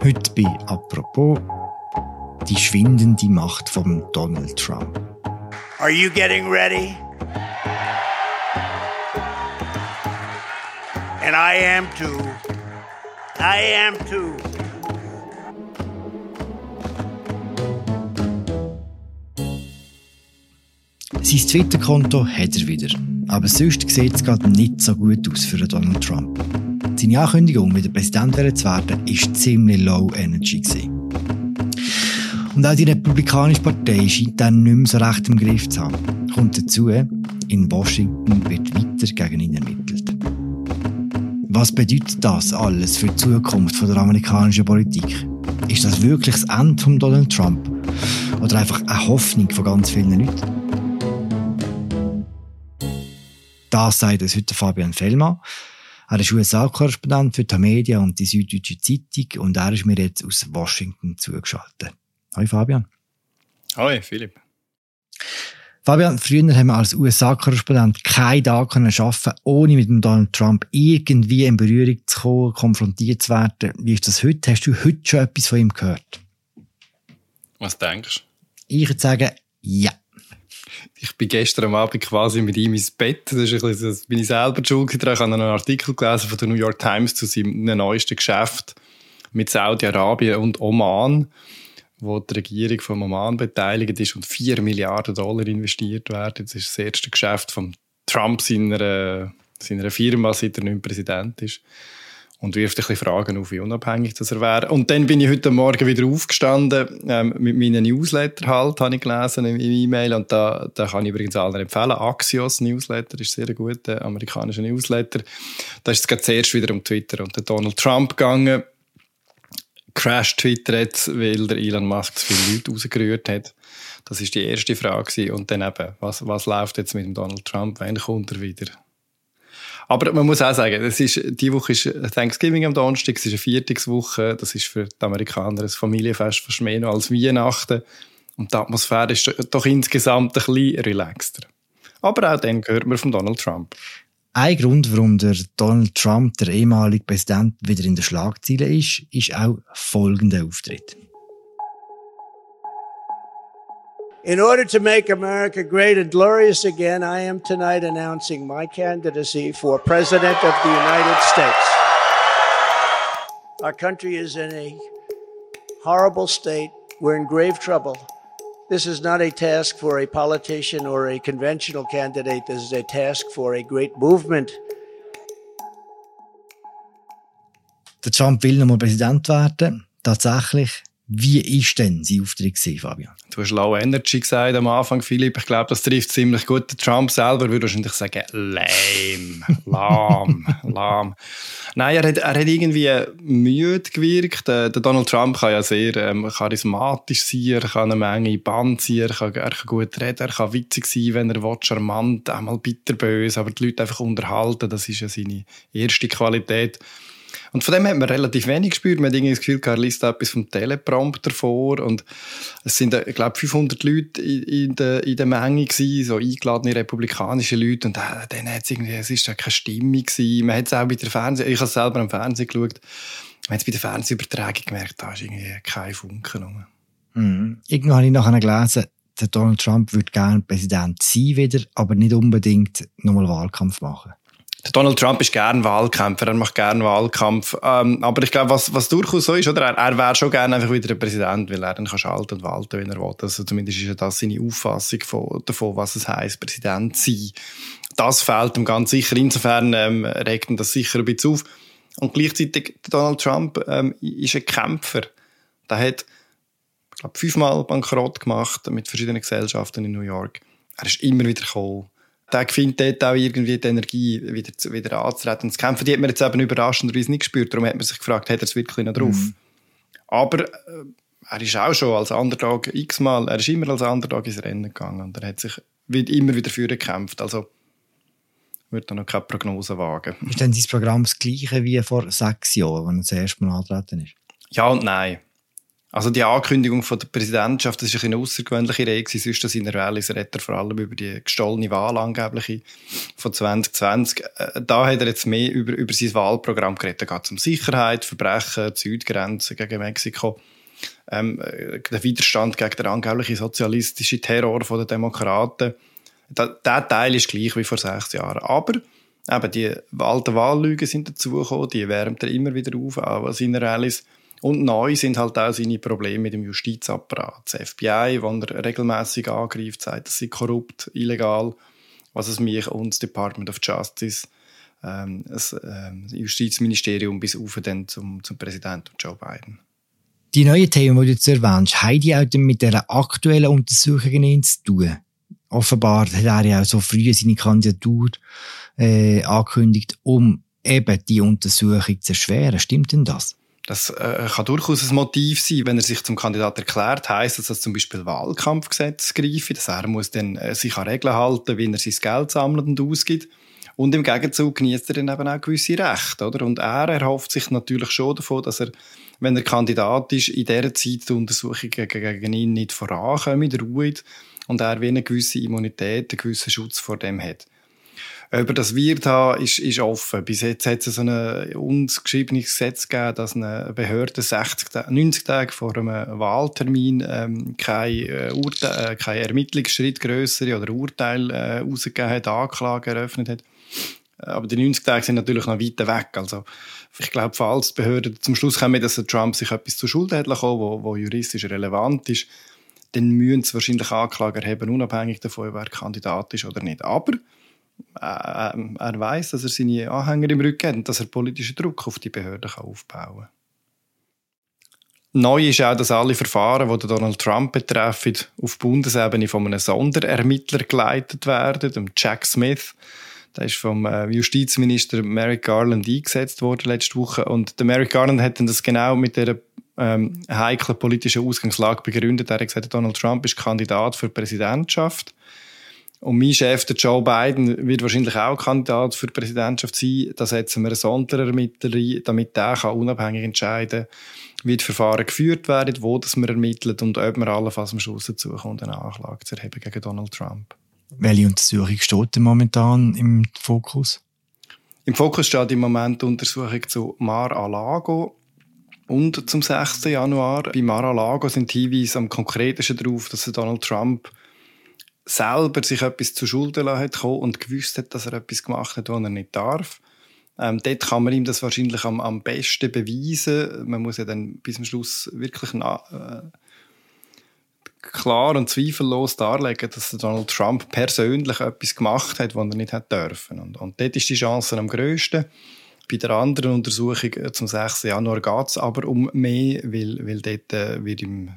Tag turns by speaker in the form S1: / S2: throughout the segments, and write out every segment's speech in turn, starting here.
S1: Heute bei Apropos die schwindende Macht von Donald Trump.
S2: Are you getting ready? And I am too. I am too.
S1: Sein Twitter-Konto hat er wieder. Aber sonst sieht es gerade nicht so gut aus für Donald Trump. Seine Ankündigung, wieder Präsident zu werden, war ziemlich low energy. Und auch die Republikanische Partei scheint dann nicht mehr so recht im Griff zu haben. Kommt dazu, in Washington wird weiter gegen ihn ermittelt. Was bedeutet das alles für die Zukunft der amerikanischen Politik? Ist das wirklich das Ende von Donald Trump? Oder einfach eine Hoffnung von ganz vielen Leuten? Das sagt uns heute Fabian Fellmann. Er ist USA-Korrespondent für die Media und die Süddeutsche Zeitung und er ist mir jetzt aus Washington zugeschaltet. Hallo Fabian.
S3: Hallo Philipp.
S1: Fabian, früher haben wir als USA-Korrespondent keinen Tag arbeiten ohne mit dem Donald Trump irgendwie in Berührung zu kommen, konfrontiert zu werden. Wie ist das heute? Hast du heute schon etwas von ihm gehört?
S3: Was denkst du?
S1: Ich würde sagen, ja
S3: ich bin gestern Abend quasi mit ihm ins Bett. Das, ist ein bisschen, das bin ich selber schuld Ich habe einen Artikel gelesen von der New York Times zu seinem neuesten Geschäft mit Saudi-Arabien und Oman, wo die Regierung von Oman beteiligt ist und 4 Milliarden Dollar investiert werden. Das ist das erste Geschäft von Trump seiner, seiner Firma, seit er nicht Präsident ist und wirft ein bisschen Fragen auf, wie unabhängig das er wäre. Und dann bin ich heute Morgen wieder aufgestanden ähm, mit meinen Newsletter halt, habe ich gelesen im E-Mail und da, da kann ich übrigens allen empfehlen. Axios Newsletter ist sehr gut, der amerikanische Newsletter. Da ist es gerade zuerst wieder um Twitter und Donald Trump gegangen. Crash Twitter jetzt, weil der Elon Musk zu viele Leute rausgerührt hat. Das ist die erste Frage. Und dann eben, was, was läuft jetzt mit dem Donald Trump? Wann kommt er wieder? Aber man muss auch sagen, es ist, die Woche ist Thanksgiving am Donnerstag, es ist eine Viertagswoche, das ist für die Amerikaner ein Familienfest fast mehr noch als Weihnachten. Und die Atmosphäre ist doch insgesamt ein bisschen relaxter. Aber auch dann gehört man von Donald Trump.
S1: Ein Grund, warum der Donald Trump, der ehemalige Präsident, wieder in der Schlagzeile ist, ist auch folgender Auftritt.
S2: In order to make America great and glorious again, I am tonight announcing my candidacy for President of the United States. Our country is in a horrible state. We're in grave trouble. This is not a task for a politician or a conventional candidate. This is a task for a great movement.
S1: Trump will nochmal Präsident werden. Tatsächlich Wie ist denn sein Auftritt gewesen, Fabian?
S3: Du hast Low Energy gesagt am Anfang, Philipp. Ich glaube, das trifft ziemlich gut. Der Trump selber würde wahrscheinlich sagen, lame, lahm, lahm. Nein, er hat, er hat irgendwie müde gewirkt. Der, der Donald Trump kann ja sehr ähm, charismatisch sein, er kann eine Menge Band ziehen, er kann, er kann gut reden, er kann witzig sein, wenn er will, charmant, einmal bitterbös, aber die Leute einfach unterhalten, das ist ja seine erste Qualität. Und von dem hat man relativ wenig gespürt. Man hat irgendwie das Gefühl, er liest etwas vom Teleprompter vor. Und es sind, ich glaube, 500 Leute in, der, in der Menge gewesen, so eingeladene republikanische Leute. Und äh, dann hat es irgendwie, es ist keine Stimmung gewesen. Man hat es auch bei der Fernseh, ich habe selber am Fernsehen geschaut. Man hat es bei der Fernsehübertragung gemerkt, da ist irgendwie kein Funken rum.
S1: Mhm. Irgendwann habe ich nachher gelesen, der Donald Trump würde gerne Präsident sein wieder, aber nicht unbedingt nochmal Wahlkampf machen.
S3: Donald Trump ist gern Wahlkämpfer, er macht gern Wahlkampf. Ähm, aber ich glaube, was, was durchaus so ist, oder? Er, er wäre schon gerne einfach wieder ein Präsident, weil er dann kann schalten und walten, wenn er will. Also zumindest ist ja das seine Auffassung von, davon, was es heisst, Präsident zu sein. Das fehlt ihm ganz sicher. Insofern ähm, regt ihn das sicher ein bisschen auf. Und gleichzeitig, Donald Trump ähm, ist ein Kämpfer. Der hat, ich glaube, fünfmal Bankrott gemacht mit verschiedenen Gesellschaften in New York. Er ist immer wieder gekommen der findet dort auch irgendwie die Energie, wieder, wieder anzutreten und zu kämpfen. Die hat man jetzt eben überraschenderweise nicht gespürt. Darum hat man sich gefragt, hat er es wirklich noch drauf? Mhm. Aber äh, er ist auch schon als Underdog x-mal, er ist immer als Underdog ins Rennen gegangen und er hat sich immer wieder für gekämpft. Also würde da noch keine Prognose wagen.
S1: Ist denn sein Programm das gleiche wie vor sechs Jahren, als er das erste Mal angetreten ist?
S3: Ja und nein. Also die Ankündigung von der Präsidentschaft, das ist eine außergewöhnliche Rede, sonst in der Wales redet er vor allem über die gestohlene Wahl angebliche von 2020. Äh, da hat er jetzt mehr über, über sein Wahlprogramm geredet. Da geht es um Sicherheit, Verbrechen, die Südgrenze gegen Mexiko, ähm, äh, der Widerstand gegen den angeblichen sozialistischen Terror der Demokraten. Da, der Teil ist gleich wie vor sechs Jahren. Aber eben die alten Wahllügen sind dazugekommen, die wärmt er immer wieder auf, auch was in Rallyes und neu sind halt auch seine Probleme mit dem Justizapparat. Das FBI, wo er regelmäßig angreift, sagt, das sei korrupt, illegal, was es mich und das Department of Justice, ähm, das ähm, Justizministerium bis auf dann zum, zum Präsidenten Joe Biden.
S1: Die neuen Themen, die du jetzt erwähnst, haben die auch mit der aktuellen Untersuchung zu tun? Offenbar hat er ja auch so früh seine Kandidatur äh, angekündigt, um eben die Untersuchung zu erschweren. Stimmt denn das?
S3: Das äh, kann durchaus ein Motiv sein, wenn er sich zum Kandidat erklärt, heisst das, dass zum Beispiel Wahlkampfgesetz greife, dass er muss dann äh, sich an Regeln halten, wie er sein Geld sammelt und ausgibt. Und im Gegenzug genießt er dann eben auch gewisse Rechte, oder? Und er erhofft sich natürlich schon davon, dass er, wenn er Kandidat ist, in dieser Zeit die Untersuchungen gegen ihn nicht vorankommen, ruht und er wie eine gewisse Immunität, einen gewissen Schutz vor dem hat. Ob das wird haben, ist, ist offen. Bis jetzt hat es so ein ungeschriebenes Gesetz gegeben, dass eine Behörde 60, 90 Tage vor einem Wahltermin ähm, kein, äh, Urteil, äh, kein Ermittlungsschritt grössere oder Urteil äh, rausgegeben hat, Anklage eröffnet hat. Aber die 90 Tage sind natürlich noch weit weg. Also, ich glaube, falls die Behörden zum Schluss kommen, dass Trump sich etwas zur Schuld hat lassen, wo, wo juristisch relevant ist, dann müssen sie wahrscheinlich Anklage erheben, unabhängig davon, wer Kandidat ist oder nicht. Aber er weiß, dass er seine Anhänger im Rücken hat und dass er politischen Druck auf die Behörden aufbauen kann. Neu ist auch, dass alle Verfahren, die Donald Trump betreffen, auf Bundesebene von einem Sonderermittler geleitet werden, dem Jack Smith. Der ist vom äh, Justizminister Merrick Garland eingesetzt worden letzte Woche. Und der Merrick Garland hat das genau mit der ähm, heiklen politischen Ausgangslage begründet. Er hat gesagt, Donald Trump ist Kandidat für die Präsidentschaft. Und mein Chef, der Joe Biden, wird wahrscheinlich auch Kandidat für die Präsidentschaft sein. Da setzen wir einen Sonderermittler ein, damit der kann unabhängig entscheiden wie die Verfahren geführt werden, wo das man ermittelt und ob man allenfalls am Schluss dazu kommt, eine Anklage zu erheben gegen Donald Trump.
S1: Welche Untersuchung steht denn momentan im Fokus?
S3: Im Fokus steht im Moment die Untersuchung zu Mar-a-Lago und zum 6. Januar. Bei Mar-a-Lago sind die Hinweise am konkretesten darauf, dass Donald Trump selber sich etwas zu Schulden hat und gewusst hat, dass er etwas gemacht hat, was er nicht darf. Ähm, dort kann man ihm das wahrscheinlich am, am besten beweisen. Man muss ja dann bis zum Schluss wirklich äh, klar und zweifellos darlegen, dass Donald Trump persönlich etwas gemacht hat, was er nicht hat dürfen. Und, und dort ist die Chance am grössten. Bei der anderen Untersuchung äh, zum 6. Januar geht es aber um mehr, weil, weil dort äh, wird ihm,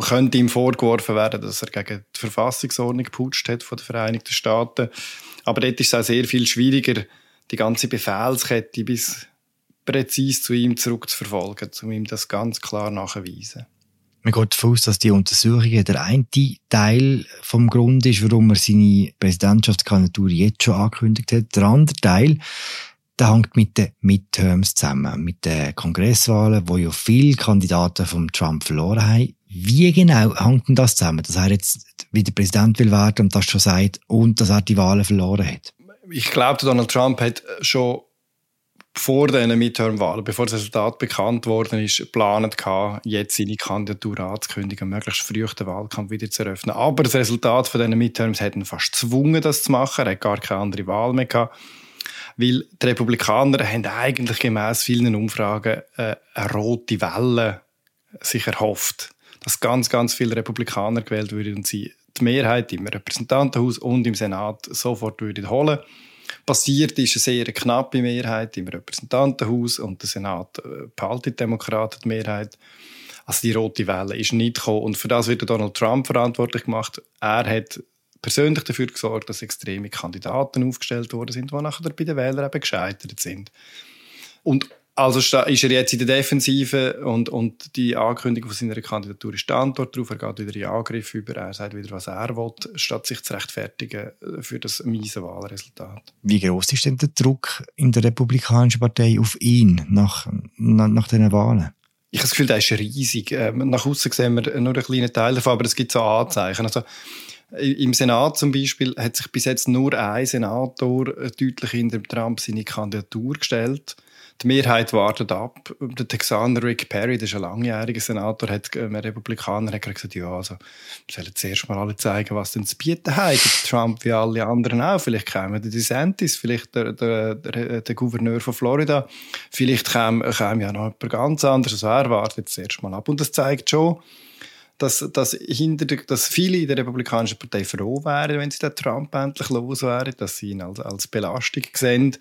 S3: könnte ihm vorgeworfen werden, dass er gegen die Verfassungsordnung geputscht hat von den Vereinigten Staaten. Aber dort ist es auch sehr viel schwieriger, die ganze Befehlskette bis präzise zu ihm zurückzuverfolgen, um ihm das ganz klar nachzuweisen.
S1: Man geht davon aus, dass die Untersuchung der eine Teil vom Grund ist, warum er seine Präsidentschaftskandidatur jetzt schon angekündigt hat. Der andere Teil der hängt mit den Midterms zusammen, mit den Kongresswahlen, wo ja viele Kandidaten vom Trump verloren haben. Wie genau hängt denn das zusammen, dass er jetzt wieder Präsident will werden und das schon sagt und dass er die Wahlen verloren hat?
S3: Ich glaube, Donald Trump hat schon vor diesen Midterm-Wahlen, bevor das Resultat bekannt worden ist, geplant jetzt seine Kandidatur anzukündigen, möglichst früh den Wahlkampf wieder zu eröffnen. Aber das Resultat von diesen Midterms hat ihn fast gezwungen, das zu machen. Er hat gar keine andere Wahl mehr gehabt weil die Republikaner haben eigentlich gemäß vielen Umfragen äh, eine rote Welle sich erhofft, dass ganz, ganz viele Republikaner gewählt würden und sie die Mehrheit im Repräsentantenhaus und im Senat sofort würden holen. Passiert ist eine sehr knappe Mehrheit im Repräsentantenhaus und der Senat äh, behaltet Demokraten die Mehrheit. Also die rote Welle ist nicht gekommen und für das wird Donald Trump verantwortlich gemacht. Er hat persönlich dafür gesorgt, dass extreme Kandidaten aufgestellt worden sind, die nachher bei den Wählern eben gescheitert sind. Und also ist er jetzt in der Defensive und, und die Ankündigung von seiner Kandidatur ist die Antwort darauf. Er geht wieder in Angriff über, er sagt wieder, was er will, statt sich zu rechtfertigen für das miese Wahlresultat.
S1: Wie groß ist denn der Druck in der Republikanischen Partei auf ihn nach, nach, nach diesen Wahlen?
S3: Ich habe das Gefühl, der ist riesig. Ähm, nach außen sehen wir nur einen kleinen Teil davon, aber es gibt so Anzeichen. Also, im Senat zum Beispiel hat sich bis jetzt nur ein Senator deutlich hinter Trump seine Kandidatur gestellt die Mehrheit wartet ab. Der Texaner Rick Perry, der ist ein langjähriger Senator, hat, äh, ein Republikaner, hat gesagt, ja, also, wir sollen zuerst mal alle zeigen, was denn zu bieten hat. Trump wie alle anderen auch. Vielleicht käme der DeSantis, vielleicht der, der, der, der Gouverneur von Florida. Vielleicht käme, käme ja noch jemand ganz anderes. Also er wartet zuerst mal ab. Und das zeigt schon, dass, dass, hinter der, dass viele in der Republikanischen Partei froh wären, wenn sie den Trump endlich los wären, dass sie ihn als, als Belastung sehen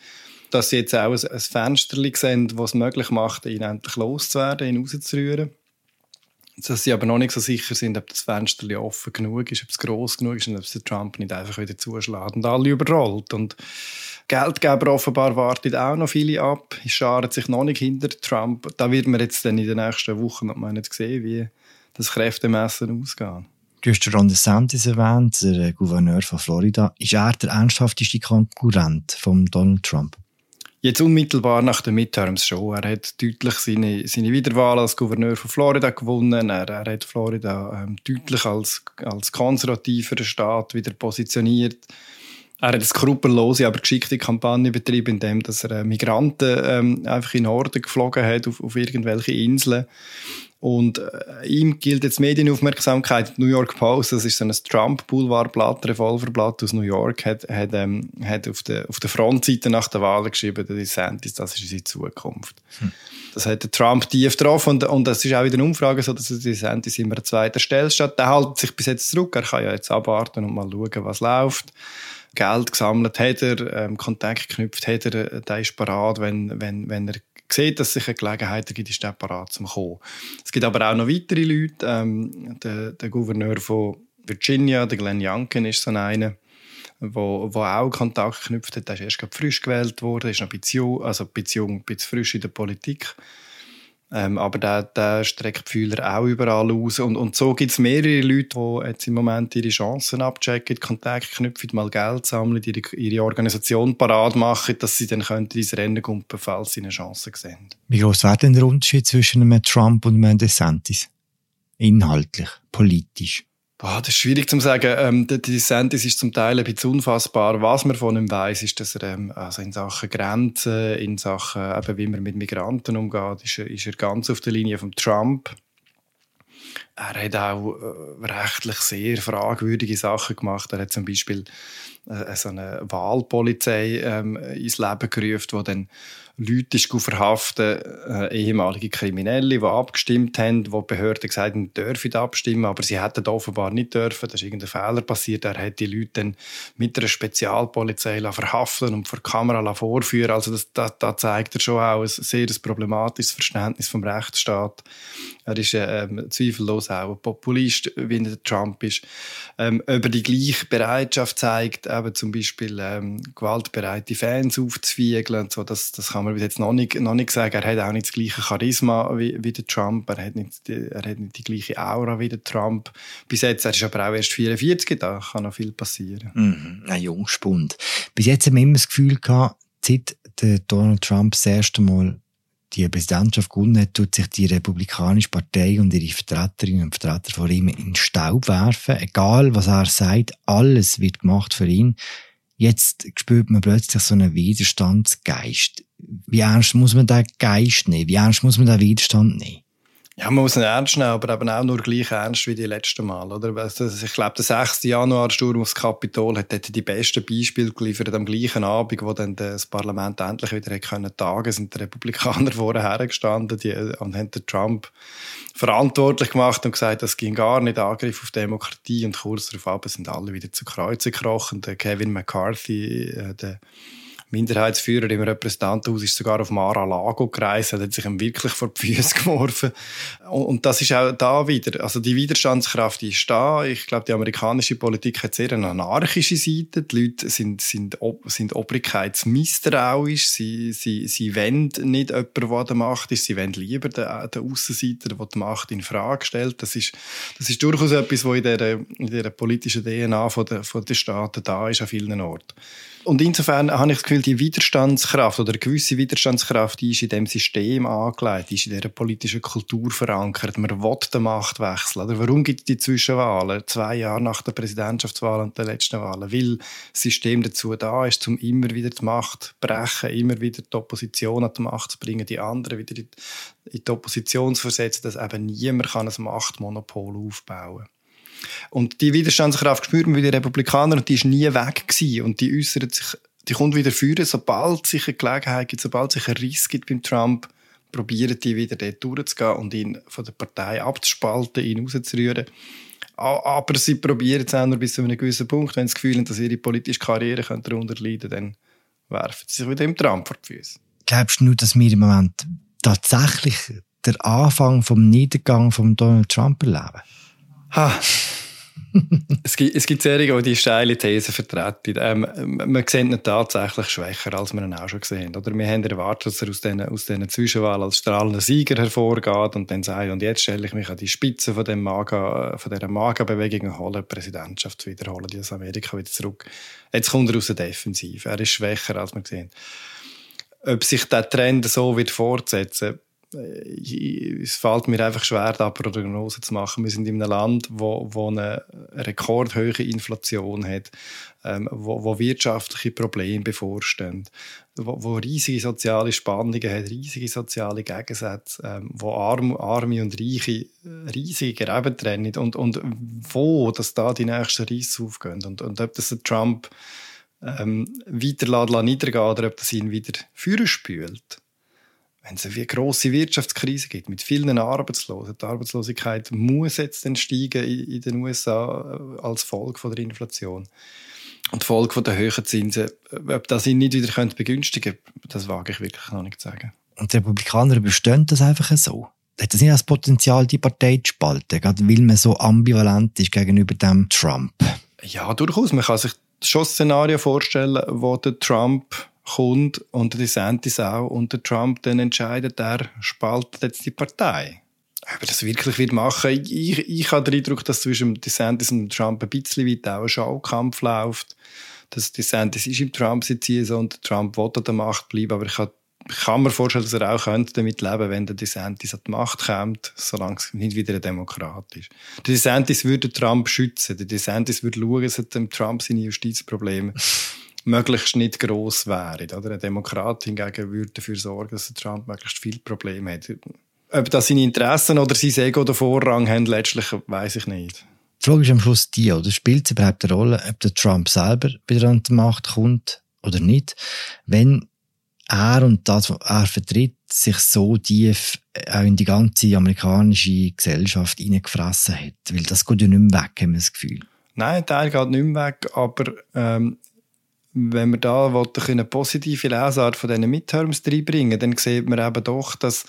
S3: dass sie jetzt auch ein, Fenster sehen, das es möglich macht, ihn endlich loszuwerden, ihn rauszurühren. Dass sie aber noch nicht so sicher sind, ob das Fenster offen genug ist, ob es gross genug ist und ob es der Trump nicht einfach wieder zuschlägt und alle überrollt. Und Geldgeber offenbar warten auch noch viele ab, scharen sich noch nicht hinter Trump. Da wird man jetzt dann in den nächsten Wochen noch mal nicht sehen, wie das Kräftemessen ausgeht.
S1: Du hast Ron DeSantis erwähnt, der Gouverneur von Florida. Ist er der ernsthafteste Konkurrent von Donald Trump?
S3: Jetzt unmittelbar nach den Midterms schon. Er hat deutlich seine, seine Wiederwahl als Gouverneur von Florida gewonnen. Er, er hat Florida ähm, deutlich als, als konservativer Staat wieder positioniert. Er hat eine skrupellose, aber geschickte Kampagne betrieben, indem dass er äh, Migranten ähm, einfach in den Norden geflogen hat, auf, auf irgendwelche Inseln. Und äh, ihm gilt jetzt Medienaufmerksamkeit. New York Post, das ist so ein Trump-Boulevardblatt, Revolverblatt aus New York, hat, hat, ähm, hat auf, der, auf der Frontseite nach der Wahl geschrieben, der DeSantis, das ist unsere Zukunft. Hm. Das hat der Trump tief drauf und, und das ist auch wieder eine Umfrage so, dass der DeSantis immer an zweiter Stelle steht. Der hält sich bis jetzt zurück, er kann ja jetzt abwarten und mal schauen, was läuft. Geld gesammelt hat er, ähm, Kontakt geknüpft hat er, äh, der ist parat, wenn, wenn, wenn er sieht, dass es eine Gelegenheit gibt, ist der parat zum kommen. Es gibt aber auch noch weitere Leute. Ähm, der, der Gouverneur von Virginia, der Glenn Youngkin, ist so einer, wo, wo auch Kontakt geknüpft hat. Der ist erst frisch gewählt worden, ist noch ein bisschen, also ein bisschen frisch in der Politik. Ähm, aber der, der streckt Fühler auch überall aus. Und, und so gibt es mehrere Leute, die jetzt im Moment ihre Chancen abchecken, Kontakt knüpfen, mal Geld sammeln, ihre, ihre Organisation parat machen, dass sie dann können ins Rennen kommen, falls sie eine Chance sehen.
S1: Wie groß wäre denn der Unterschied zwischen einem Trump und einem DeSantis? Inhaltlich, politisch?
S3: Boah, das ist schwierig zu sagen. Ähm, der DeSantis ist zum Teil ein bisschen unfassbar. Was man von ihm weiß, ist, dass er ähm, also in Sachen Grenzen, in Sachen, eben, wie man mit Migranten umgeht, ist er, ist er ganz auf der Linie von Trump. Er hat auch äh, rechtlich sehr fragwürdige Sachen gemacht. Er hat zum Beispiel äh, so eine Wahlpolizei ähm, ins Leben gerufen, die dann Leute verhaften, äh, ehemalige Kriminelle, die abgestimmt haben, wo die Behörden gesagt haben, dürfen abstimmen, aber sie hätten offenbar nicht dürfen. Da ist irgendein Fehler passiert. Er hat die Leute dann mit einer Spezialpolizei verhaften und vor der Kamera vorführen. Also das, das, das zeigt er schon auch ein sehr problematisches Verständnis vom Rechtsstaat. Er ist ähm, zweifellos auch ein Populist, wie der Trump ist. Ähm, über die gleiche Bereitschaft zeigt, eben zum Beispiel ähm, gewaltbereite Fans aufzwiegeln. So, das, das kann man jetzt noch nicht, noch nicht sagen. Er hat auch nicht das gleiche Charisma wie, wie der Trump. Er hat, nicht die, er hat nicht die gleiche Aura wie der Trump. Bis jetzt, er ist aber auch erst 44, da kann noch viel passieren.
S1: Mhm, ein Jungspund. Bis jetzt haben wir immer das Gefühl gehabt, seit Donald Trump das erste Mal die Präsidentschaft gewonnen hat, tut sich die Republikanische Partei und ihre Vertreterinnen und Vertreter vor ihm in Staub werfen. Egal, was er sagt, alles wird gemacht für ihn. Jetzt spürt man plötzlich so einen Widerstandsgeist. Wie ernst muss man den Geist nehmen? Wie ernst muss man den Widerstand nehmen?
S3: Ja, man muss ihn ernst nehmen, aber eben auch nur gleich ernst wie die letzten Mal. Oder? Also, ich glaube, der 6. Januar-Sturm aufs Kapitol hat dort die besten Beispiele geliefert am gleichen Abend, wo dann das Parlament endlich wieder können tagen sind die Republikaner vorher hergestanden die, und haben Trump verantwortlich gemacht und gesagt, das ging gar nicht, Angriff auf Demokratie. Und kurz darauf sind alle wieder zu Kreuze gekrochen. Der Kevin McCarthy, äh, der Minderheitsführer im Repräsentantenhaus ist sogar auf Mar-a-Lago gereist, hat sich ihm wirklich vor die Füße geworfen. Und das ist auch da wieder, also die Widerstandskraft die ist da. Ich glaube, die amerikanische Politik hat sehr eine anarchische Seite. Die Leute sind, sind, sind obrigkeitsmisstrauisch. Sie, sie, sie wollen nicht jemanden, der der Macht ist. Sie wollen lieber den, den Aussenseiter, der die Macht in Frage stellt. Das ist, das ist durchaus etwas, was in der, in der politischen DNA von der, von der Staaten da ist, an vielen Orten. Und insofern habe ich das Gefühl, die Widerstandskraft oder eine gewisse Widerstandskraft die ist in dem System angelegt, die ist in dieser politischen Kultur verankert. Man will den Machtwechsel. Oder warum gibt es die Zwischenwahlen zwei Jahre nach der Präsidentschaftswahl und der letzten Wahlen? Weil das System dazu da ist, um immer wieder die Macht zu brechen, immer wieder die Opposition an die Macht zu bringen, die anderen wieder in die Opposition zu versetzen, dass eben niemand ein Machtmonopol aufbauen kann. Und die Widerstandskraft spürt man bei den Republikanern und die ist nie weg gewesen. Und die äußert sich, die kommt wieder führen, sobald sich eine Gelegenheit gibt, sobald sich ein Riss gibt beim Trump, probieren die wieder dort durchzugehen und ihn von der Partei abzuspalten, ihn rauszurühren. Aber sie probieren es auch nur bis zu einem gewissen Punkt. Wenn sie das Gefühl haben, dass ihre politische Karriere darunter leiden dann werfen sie sich wieder dem Trump vor die Füße.
S1: Glaubst du nur, dass wir im Moment tatsächlich den Anfang vom Niedergang von Donald Trump erleben?
S3: Ha. es, gibt, es gibt Serien, die die steile These vertreten. Ähm, man sieht ihn tatsächlich schwächer, als wir ihn auch schon gesehen haben. Oder wir haben erwartet, dass er aus diesen, aus diesen Zwischenwahlen als strahlender Sieger hervorgeht und dann sagt, und jetzt stelle ich mich an die Spitze von, dem Maga, von dieser Maga-Bewegung und hole die Präsidentschaft wiederholen, die aus Amerika wieder zurück. Jetzt kommt er aus der Defensive. Er ist schwächer, als wir gesehen haben. Ob sich der Trend so wird fortsetzen äh, es fällt mir einfach schwer, da Prognosen zu machen. Wir sind in einem Land, wo, wo eine rekordhohe Inflation hat, ähm, wo, wo wirtschaftliche Probleme bevorstehen, wo, wo riesige soziale Spannungen hat, riesige soziale Gegensätze, ähm, wo Arm, Arme und Reiche riesige Gräben trennen und, und wo dass da die nächsten Reise aufgehen und, und ob das Trump ähm, weiter niedergeht oder ob das ihn wieder führen spült wenn es eine grosse Wirtschaftskrise gibt mit vielen Arbeitslosen, die Arbeitslosigkeit muss jetzt dann steigen in den USA äh, als Folge von der Inflation. Und die Folge von der höheren Zinsen, äh, ob das ihn nicht wieder begünstigen könnte, das wage ich wirklich noch nicht zu sagen.
S1: Und die Republikaner bestehen das einfach so? Hat das nicht das Potenzial, die Partei zu spalten, gerade weil man so ambivalent ist gegenüber dem Trump?
S3: Ja, durchaus. Man kann sich schon Szenarien vorstellen, wo der Trump kommt und der DeSantis auch und der Trump dann entscheidet, er spaltet jetzt die Partei. Ob er das wirklich wird machen ich, ich habe den Eindruck, dass zwischen DeSantis und Trump ein bisschen weit auch ein Schaukampf läuft. Dass DeSantis ist im Trump sitzen und Trump will an der Macht bleiben, aber ich kann, kann mir vorstellen, dass er auch könnte damit leben wenn der DeSantis an die Macht kommt, solange es nicht wieder ein Demokrat ist. Der DeSantis würde Trump schützen. Der DeSantis würde schauen, dass dem Trump seine Justizprobleme möglichst nicht gross wären. Oder? Ein Demokrat hingegen würde dafür sorgen, dass Trump möglichst viele Probleme hat. Ob das seine Interessen oder sein Ego den Vorrang haben, letztlich weiß ich nicht.
S1: Die Frage ist am Schluss die, oder spielt es überhaupt eine Rolle, ob der Trump selber wieder an die Macht kommt oder nicht, wenn er und das, was er vertritt, sich so tief auch in die ganze amerikanische Gesellschaft hineingefressen hat. Weil das geht ja nicht mehr weg, haben wir das Gefühl.
S3: Nein, ein Teil geht nicht mehr weg, aber ähm, wenn wir da eine positive Lesart von diesen Midterms reinbringen, dann sieht man eben doch, dass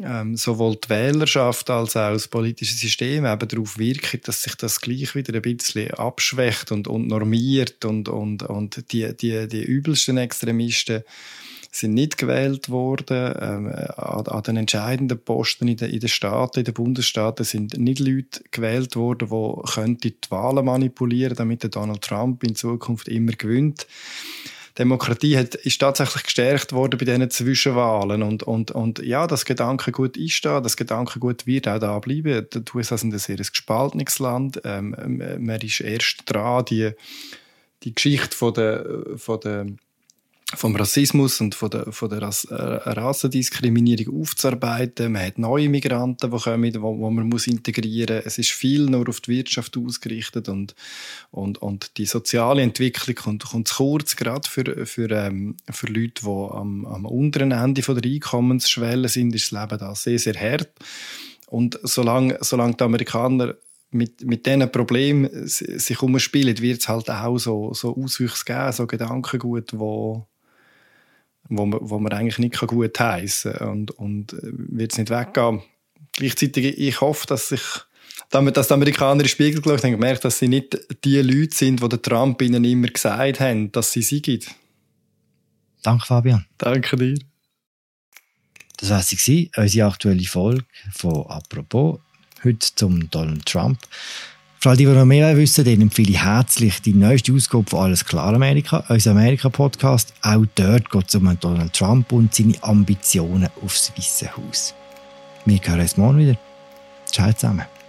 S3: ähm, sowohl die Wählerschaft als auch das politische System eben darauf wirkt, dass sich das gleich wieder ein bisschen abschwächt und, und normiert und, und, und die, die, die übelsten Extremisten sind nicht gewählt worden. Ähm, an, an, den entscheidenden Posten in, de, in den Staaten, in den Bundesstaaten sind nicht Leute gewählt worden, die die Wahlen manipulieren damit Donald Trump in Zukunft immer gewinnt. Demokratie hat, ist tatsächlich gestärkt worden bei diesen Zwischenwahlen. Und, und, und ja, das Gedankengut ist da, das Gedankengut wird auch da bleiben. Die USA sind ein sehr gespaltenes Land. Ähm, man ist erst dran, die, die Geschichte von der, von der vom Rassismus und von der, von der Rass, äh, Rassendiskriminierung aufzuarbeiten. Man hat neue Migranten, die kommen, wo man muss integrieren muss. Es ist viel nur auf die Wirtschaft ausgerichtet und, und, und die soziale Entwicklung kommt, kommt zu kurz, gerade für, für, ähm, für Leute, die am, am unteren Ende von der Einkommensschwelle sind, ist das Leben da sehr, sehr hart. Und solange, solange die Amerikaner mit, mit diesen Problemen sich umspielen, wird es halt auch so, so Auswüchse geben, so Gedankengut, wo wo man, wo man eigentlich nicht gut heißen kann und, und äh, wird es nicht weggehen. Gleichzeitig, ich hoffe, dass sich damit, dass die Amerikaner in den Spiegel geschaut haben, gemerkt, dass sie nicht die Leute sind, die der Trump ihnen immer gesagt haben, dass sie sie gibt.
S1: Danke, Fabian.
S3: Danke dir.
S1: Das war sie, unsere aktuelle Folge von «Apropos». Heute zum Donald Trump. Für alle, die noch mehr wissen, denen empfehle ich herzlich die neueste Ausgabe von Alles klar Amerika, unser Amerika-Podcast. Auch dort geht es um Donald Trump und seine Ambitionen aufs Weiße Haus. Wir hören uns morgen wieder. Ciao zusammen.